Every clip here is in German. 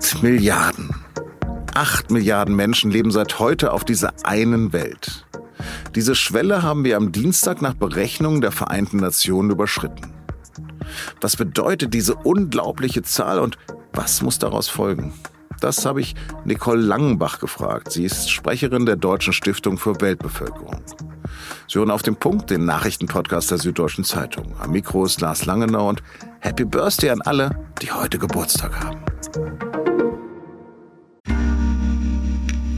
Acht Milliarden. Acht Milliarden Menschen leben seit heute auf dieser einen Welt. Diese Schwelle haben wir am Dienstag nach Berechnungen der Vereinten Nationen überschritten. Was bedeutet diese unglaubliche Zahl und was muss daraus folgen? Das habe ich Nicole Langenbach gefragt. Sie ist Sprecherin der Deutschen Stiftung für Weltbevölkerung. Sie hören auf den Punkt den Nachrichtenpodcast der Süddeutschen Zeitung. Am Mikro ist Lars Langenau und Happy Birthday an alle, die heute Geburtstag haben.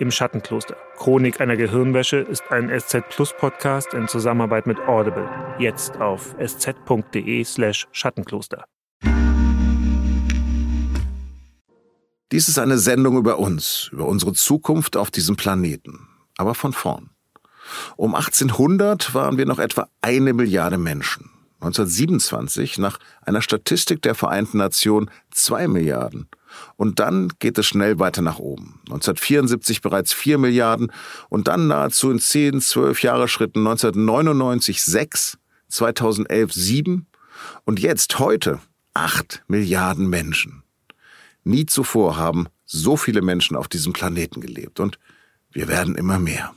Im Schattenkloster. Chronik einer Gehirnwäsche ist ein SZ Plus Podcast in Zusammenarbeit mit Audible. Jetzt auf sz.de/slash Schattenkloster. Dies ist eine Sendung über uns, über unsere Zukunft auf diesem Planeten. Aber von vorn. Um 1800 waren wir noch etwa eine Milliarde Menschen. 1927 nach einer Statistik der Vereinten Nationen zwei Milliarden. Und dann geht es schnell weiter nach oben. 1974 bereits 4 Milliarden und dann nahezu in 10, 12 Jahre Schritten 1999 6, 2011 7 und jetzt heute 8 Milliarden Menschen. Nie zuvor haben so viele Menschen auf diesem Planeten gelebt und wir werden immer mehr.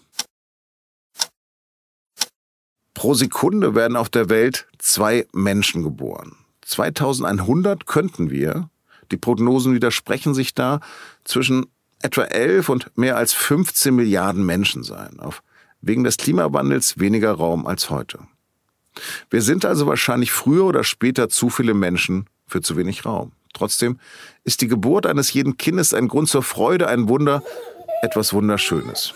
Pro Sekunde werden auf der Welt zwei Menschen geboren. 2100 könnten wir, die Prognosen widersprechen sich da, zwischen etwa 11 und mehr als 15 Milliarden Menschen sein. Auf wegen des Klimawandels weniger Raum als heute. Wir sind also wahrscheinlich früher oder später zu viele Menschen für zu wenig Raum. Trotzdem ist die Geburt eines jeden Kindes ein Grund zur Freude, ein Wunder, etwas Wunderschönes.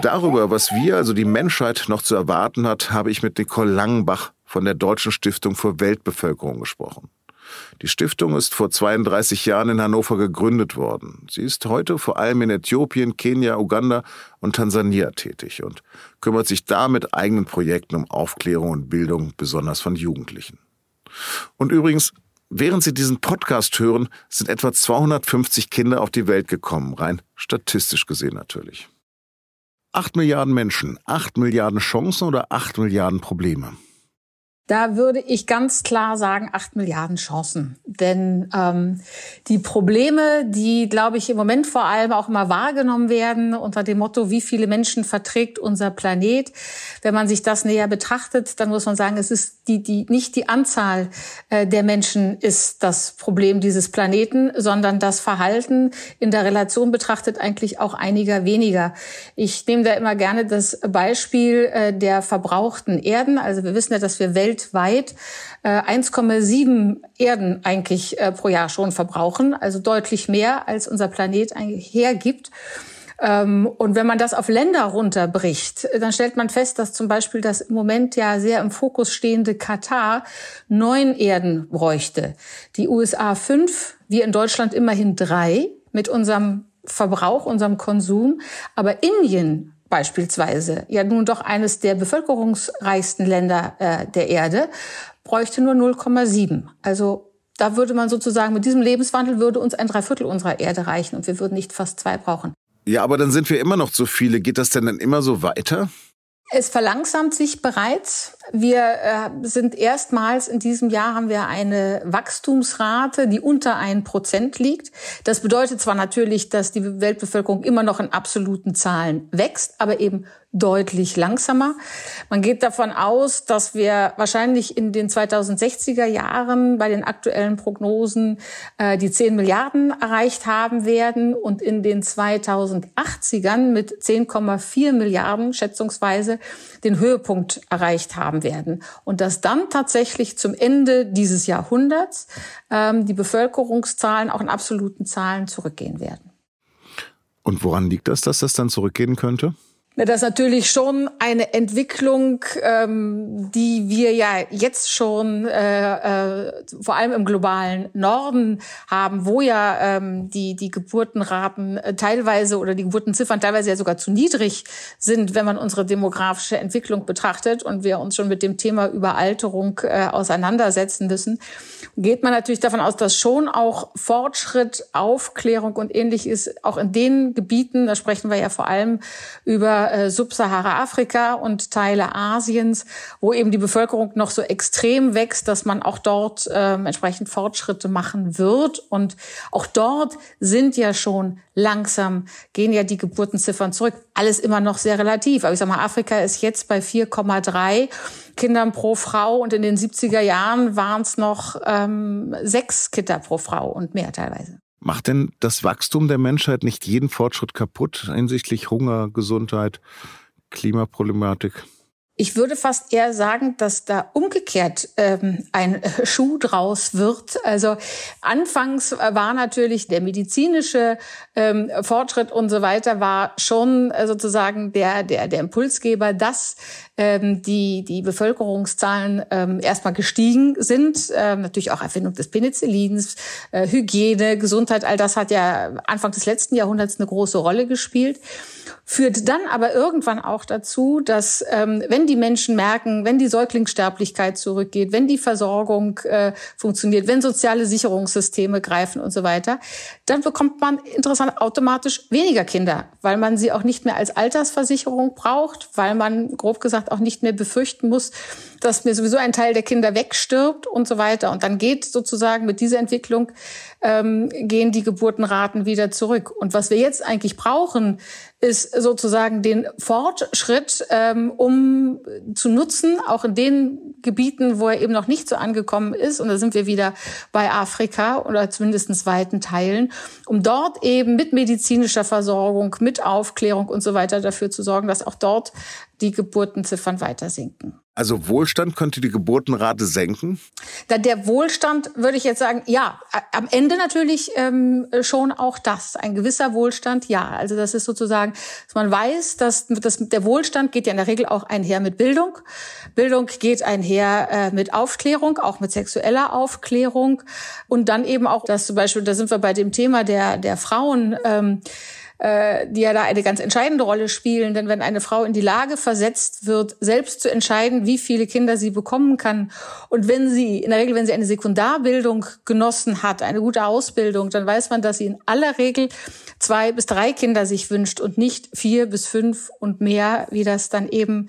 Darüber, was wir, also die Menschheit, noch zu erwarten hat, habe ich mit Nicole Langenbach von der Deutschen Stiftung für Weltbevölkerung gesprochen. Die Stiftung ist vor 32 Jahren in Hannover gegründet worden. Sie ist heute vor allem in Äthiopien, Kenia, Uganda und Tansania tätig und kümmert sich da mit eigenen Projekten um Aufklärung und Bildung, besonders von Jugendlichen. Und übrigens, während Sie diesen Podcast hören, sind etwa 250 Kinder auf die Welt gekommen, rein statistisch gesehen natürlich. 8 Milliarden Menschen, 8 Milliarden Chancen oder 8 Milliarden Probleme? Da würde ich ganz klar sagen, acht Milliarden Chancen. Denn ähm, die Probleme, die, glaube ich, im Moment vor allem auch immer wahrgenommen werden unter dem Motto, wie viele Menschen verträgt unser Planet, wenn man sich das näher betrachtet, dann muss man sagen, es ist die, die, nicht die Anzahl äh, der Menschen ist das Problem dieses Planeten, sondern das Verhalten in der Relation betrachtet eigentlich auch einiger weniger. Ich nehme da immer gerne das Beispiel äh, der verbrauchten Erden. Also wir wissen ja, dass wir Welt weltweit 1,7 äh, Erden eigentlich äh, pro Jahr schon verbrauchen, also deutlich mehr, als unser Planet hergibt. Ähm, und wenn man das auf Länder runterbricht, dann stellt man fest, dass zum Beispiel das im Moment ja sehr im Fokus stehende Katar neun Erden bräuchte. Die USA fünf, wir in Deutschland immerhin drei mit unserem Verbrauch, unserem Konsum. Aber Indien beispielsweise, ja nun doch eines der bevölkerungsreichsten Länder äh, der Erde, bräuchte nur 0,7. Also da würde man sozusagen mit diesem Lebenswandel würde uns ein Dreiviertel unserer Erde reichen und wir würden nicht fast zwei brauchen. Ja, aber dann sind wir immer noch zu viele. Geht das denn dann immer so weiter? Es verlangsamt sich bereits. Wir äh, sind erstmals in diesem Jahr haben wir eine Wachstumsrate, die unter ein Prozent liegt. Das bedeutet zwar natürlich, dass die Weltbevölkerung immer noch in absoluten Zahlen wächst, aber eben deutlich langsamer. Man geht davon aus, dass wir wahrscheinlich in den 2060er Jahren bei den aktuellen Prognosen äh, die 10 Milliarden erreicht haben werden und in den 2080ern mit 10,4 Milliarden schätzungsweise den Höhepunkt erreicht haben werden. Und dass dann tatsächlich zum Ende dieses Jahrhunderts ähm, die Bevölkerungszahlen auch in absoluten Zahlen zurückgehen werden. Und woran liegt das, dass das dann zurückgehen könnte? Das ist natürlich schon eine Entwicklung, ähm, die wir ja jetzt schon äh, äh, vor allem im globalen Norden haben, wo ja ähm, die, die Geburtenraten äh, teilweise oder die Geburtenziffern teilweise ja sogar zu niedrig sind, wenn man unsere demografische Entwicklung betrachtet und wir uns schon mit dem Thema Überalterung äh, auseinandersetzen müssen, geht man natürlich davon aus, dass schon auch Fortschritt, Aufklärung und ähnliches auch in den Gebieten, da sprechen wir ja vor allem über äh, Subsahara-Afrika und Teile Asiens, wo eben die Bevölkerung noch so extrem wächst, dass man auch dort äh, entsprechend Fortschritte machen wird. Und auch dort sind ja schon langsam, gehen ja die Geburtenziffern zurück. Alles immer noch sehr relativ. Aber ich sage mal, Afrika ist jetzt bei 4,3 Kindern pro Frau und in den 70er Jahren waren es noch ähm, sechs Kinder pro Frau und mehr teilweise. Macht denn das Wachstum der Menschheit nicht jeden Fortschritt kaputt hinsichtlich Hunger, Gesundheit, Klimaproblematik? Ich würde fast eher sagen, dass da umgekehrt ähm, ein Schuh draus wird. Also anfangs war natürlich der medizinische ähm, Fortschritt und so weiter war schon äh, sozusagen der der der Impulsgeber, dass ähm, die die Bevölkerungszahlen ähm, erstmal gestiegen sind. Ähm, natürlich auch Erfindung des Penicillins, äh, Hygiene, Gesundheit, all das hat ja Anfang des letzten Jahrhunderts eine große Rolle gespielt führt dann aber irgendwann auch dazu, dass ähm, wenn die Menschen merken, wenn die Säuglingssterblichkeit zurückgeht, wenn die Versorgung äh, funktioniert, wenn soziale Sicherungssysteme greifen und so weiter, dann bekommt man interessant automatisch weniger Kinder, weil man sie auch nicht mehr als Altersversicherung braucht, weil man grob gesagt auch nicht mehr befürchten muss, dass mir sowieso ein Teil der Kinder wegstirbt und so weiter. Und dann geht sozusagen mit dieser Entwicklung ähm, gehen die Geburtenraten wieder zurück. Und was wir jetzt eigentlich brauchen, ist sozusagen den Fortschritt, ähm, um zu nutzen, auch in den Gebieten, wo er eben noch nicht so angekommen ist. Und da sind wir wieder bei Afrika oder zumindest weiten Teilen, um dort eben mit medizinischer Versorgung, mit Aufklärung und so weiter dafür zu sorgen, dass auch dort die Geburtenziffern weiter sinken. Also Wohlstand könnte die Geburtenrate senken? Der Wohlstand würde ich jetzt sagen, ja, am Ende natürlich ähm, schon auch das. Ein gewisser Wohlstand, ja. Also das ist sozusagen, dass man weiß, dass, dass der Wohlstand geht ja in der Regel auch einher mit Bildung. Bildung geht einher äh, mit Aufklärung, auch mit sexueller Aufklärung. Und dann eben auch, dass zum Beispiel, da sind wir bei dem Thema der, der Frauen, ähm, äh, die ja da eine ganz entscheidende Rolle spielen. Denn wenn eine Frau in die Lage versetzt wird, selbst zu entscheiden, wie viele Kinder sie bekommen kann, und wenn sie, in der Regel, wenn sie eine Sekundarbildung genossen hat, eine gute Ausbildung, dann weiß man, dass sie in aller Regel zwei bis drei Kinder sich wünscht und nicht vier bis fünf und mehr, wie das dann eben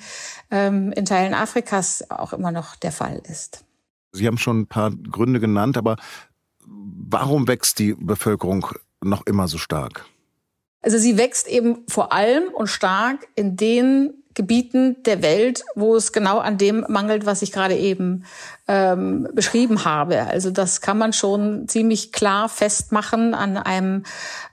ähm, in Teilen Afrikas auch immer noch der Fall ist. Sie haben schon ein paar Gründe genannt, aber warum wächst die Bevölkerung noch immer so stark? Also sie wächst eben vor allem und stark in den Gebieten der Welt, wo es genau an dem mangelt, was ich gerade eben ähm, beschrieben habe. Also das kann man schon ziemlich klar festmachen an einem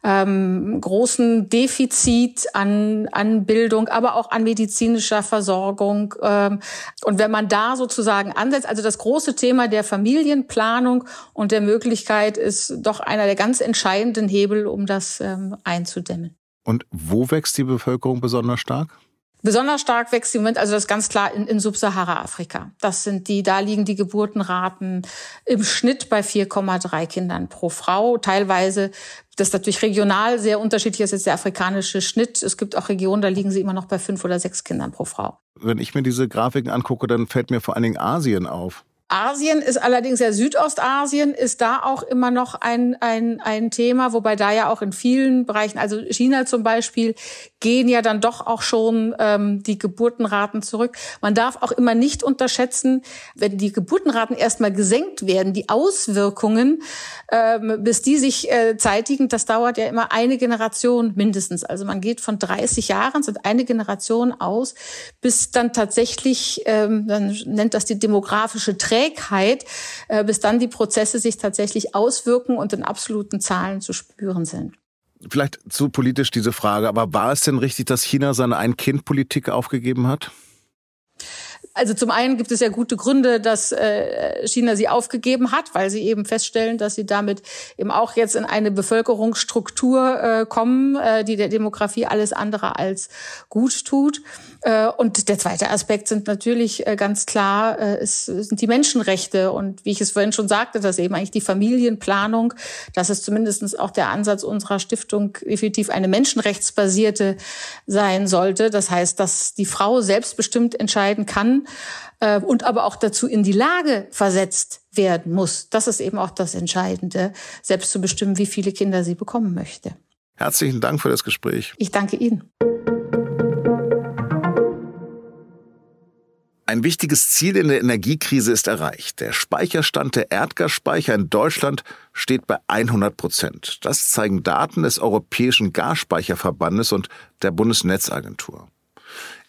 ähm, großen Defizit an, an Bildung, aber auch an medizinischer Versorgung. Ähm, und wenn man da sozusagen ansetzt, also das große Thema der Familienplanung und der Möglichkeit ist doch einer der ganz entscheidenden Hebel, um das ähm, einzudämmen. Und wo wächst die Bevölkerung besonders stark? Besonders stark wächst im Moment, also das ganz klar in, in Subsahara-Afrika. Das sind die, da liegen die Geburtenraten im Schnitt bei 4,3 Kindern pro Frau. Teilweise, das ist natürlich regional sehr unterschiedlich, das ist jetzt der afrikanische Schnitt. Es gibt auch Regionen, da liegen sie immer noch bei fünf oder sechs Kindern pro Frau. Wenn ich mir diese Grafiken angucke, dann fällt mir vor allen Dingen Asien auf. Asien ist allerdings ja Südostasien ist da auch immer noch ein, ein, ein Thema, wobei da ja auch in vielen Bereichen, also China zum Beispiel, gehen ja dann doch auch schon ähm, die Geburtenraten zurück. Man darf auch immer nicht unterschätzen, wenn die Geburtenraten erstmal gesenkt werden, die Auswirkungen, ähm, bis die sich äh, zeitigen, das dauert ja immer eine Generation mindestens. Also man geht von 30 Jahren, sind eine Generation aus, bis dann tatsächlich, ähm, dann nennt das die demografische Trend Trägheit, äh, bis dann die Prozesse sich tatsächlich auswirken und in absoluten Zahlen zu spüren sind. Vielleicht zu politisch diese Frage, aber war es denn richtig, dass China seine Ein-Kind-Politik aufgegeben hat? Also zum einen gibt es ja gute Gründe, dass äh, China sie aufgegeben hat, weil sie eben feststellen, dass sie damit eben auch jetzt in eine Bevölkerungsstruktur äh, kommen, äh, die der Demografie alles andere als gut tut. Äh, und der zweite Aspekt sind natürlich äh, ganz klar, äh, es sind die Menschenrechte und wie ich es vorhin schon sagte, dass eben eigentlich die Familienplanung, das ist zumindest auch der Ansatz unserer Stiftung definitiv eine menschenrechtsbasierte sein sollte. Das heißt, dass die Frau selbstbestimmt entscheiden kann, äh, und aber auch dazu in die Lage versetzt werden muss. Das ist eben auch das Entscheidende, selbst zu bestimmen, wie viele Kinder sie bekommen möchte. Herzlichen Dank für das Gespräch. Ich danke Ihnen. Ein wichtiges Ziel in der Energiekrise ist erreicht. Der Speicherstand der Erdgasspeicher in Deutschland steht bei 100 Prozent. Das zeigen Daten des Europäischen Gasspeicherverbandes und der Bundesnetzagentur.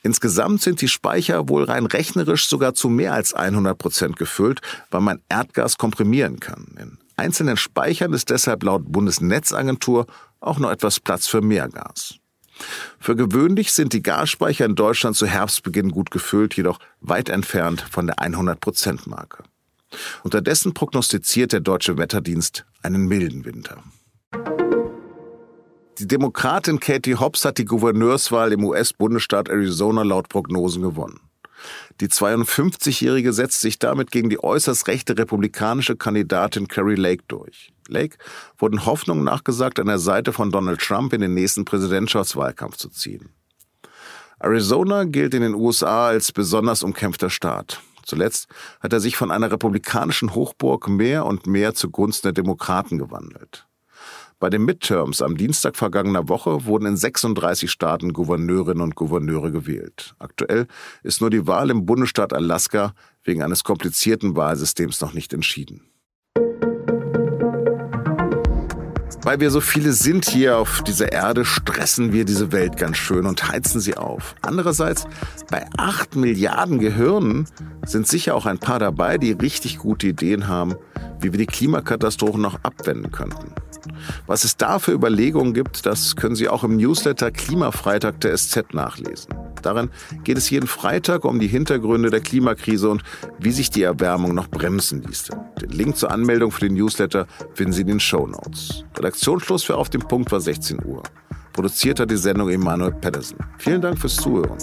Insgesamt sind die Speicher wohl rein rechnerisch sogar zu mehr als 100 Prozent gefüllt, weil man Erdgas komprimieren kann. In einzelnen Speichern ist deshalb laut Bundesnetzagentur auch noch etwas Platz für mehr Gas. Für gewöhnlich sind die Gasspeicher in Deutschland zu Herbstbeginn gut gefüllt, jedoch weit entfernt von der 100-Prozent-Marke. Unterdessen prognostiziert der Deutsche Wetterdienst einen milden Winter. Die Demokratin Katie Hobbs hat die Gouverneurswahl im US-Bundesstaat Arizona laut Prognosen gewonnen. Die 52-Jährige setzt sich damit gegen die äußerst rechte republikanische Kandidatin Carrie Lake durch. Lake wurden Hoffnungen nachgesagt, an der Seite von Donald Trump in den nächsten Präsidentschaftswahlkampf zu ziehen. Arizona gilt in den USA als besonders umkämpfter Staat. Zuletzt hat er sich von einer republikanischen Hochburg mehr und mehr zugunsten der Demokraten gewandelt. Bei den Midterms am Dienstag vergangener Woche wurden in 36 Staaten Gouverneurinnen und Gouverneure gewählt. Aktuell ist nur die Wahl im Bundesstaat Alaska wegen eines komplizierten Wahlsystems noch nicht entschieden. Weil wir so viele sind hier auf dieser Erde, stressen wir diese Welt ganz schön und heizen sie auf. Andererseits, bei acht Milliarden Gehirnen sind sicher auch ein paar dabei, die richtig gute Ideen haben, wie wir die Klimakatastrophen noch abwenden könnten. Was es da für Überlegungen gibt, das können Sie auch im Newsletter Klimafreitag der SZ nachlesen. Darin geht es jeden Freitag um die Hintergründe der Klimakrise und wie sich die Erwärmung noch bremsen ließe. Den Link zur Anmeldung für den Newsletter finden Sie in den Show Notes. Redaktionsschluss für Auf dem Punkt war 16 Uhr. Produziert hat die Sendung Emanuel Pedersen. Vielen Dank fürs Zuhören.